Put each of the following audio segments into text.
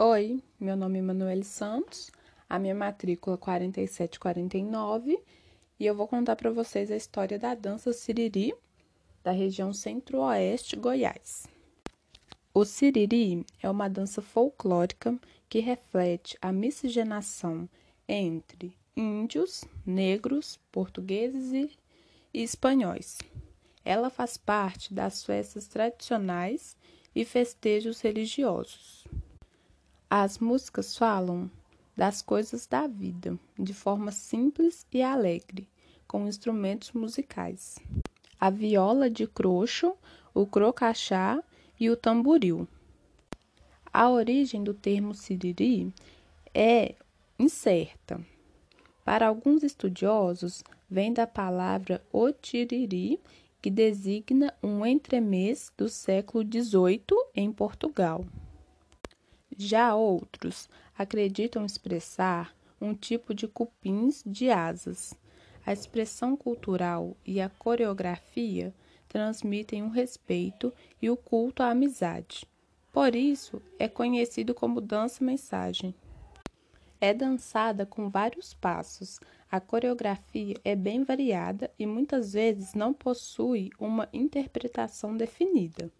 Oi, meu nome é Manuel Santos, a minha matrícula é 4749 e eu vou contar para vocês a história da dança Siriri da região Centro-Oeste Goiás. O Siriri é uma dança folclórica que reflete a miscigenação entre índios, negros, portugueses e, e espanhóis. Ela faz parte das festas tradicionais e festejos religiosos. As músicas falam das coisas da vida de forma simples e alegre, com instrumentos musicais. A viola de crocho, o crocachá e o tamboril. A origem do termo siriri é incerta. Para alguns estudiosos, vem da palavra otiriri, que designa um entremês do século XVIII em Portugal. Já outros acreditam expressar um tipo de cupins de asas. A expressão cultural e a coreografia transmitem um respeito e o culto à amizade. Por isso, é conhecido como dança-mensagem. É dançada com vários passos. A coreografia é bem variada e muitas vezes não possui uma interpretação definida.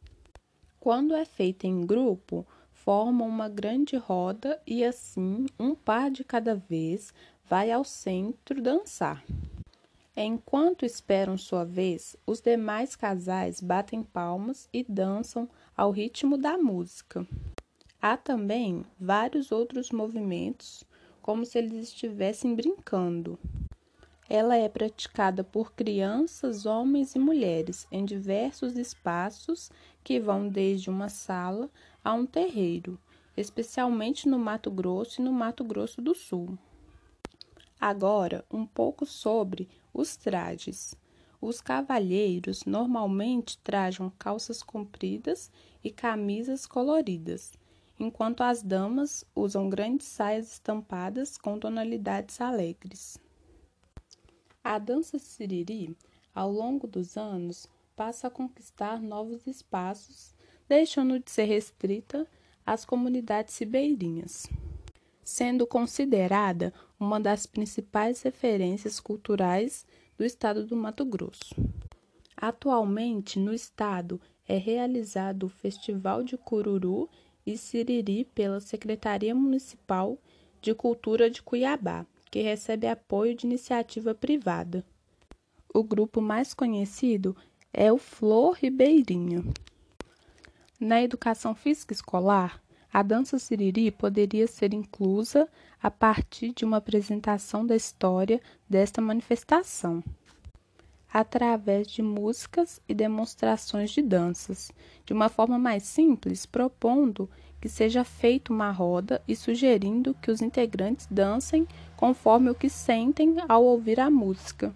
Quando é feita em grupo, formam uma grande roda e assim um par de cada vez vai ao centro dançar. Enquanto esperam sua vez, os demais casais batem palmas e dançam ao ritmo da música. Há também vários outros movimentos, como se eles estivessem brincando. Ela é praticada por crianças, homens e mulheres em diversos espaços que vão desde uma sala a um terreiro, especialmente no Mato Grosso e no Mato Grosso do Sul. Agora, um pouco sobre os trajes. Os cavalheiros normalmente trajam calças compridas e camisas coloridas, enquanto as damas usam grandes saias estampadas com tonalidades alegres. A dança siriri, ao longo dos anos, passa a conquistar novos espaços, deixando de ser restrita às comunidades ribeirinhas, sendo considerada uma das principais referências culturais do estado do Mato Grosso. Atualmente, no estado, é realizado o Festival de Cururu e Siriri pela Secretaria Municipal de Cultura de Cuiabá, que recebe apoio de iniciativa privada. O grupo mais conhecido é o Flor Ribeirinha. Na educação física escolar, a dança siriri poderia ser inclusa a partir de uma apresentação da história desta manifestação, através de músicas e demonstrações de danças, de uma forma mais simples, propondo que seja feita uma roda e sugerindo que os integrantes dancem conforme o que sentem ao ouvir a música.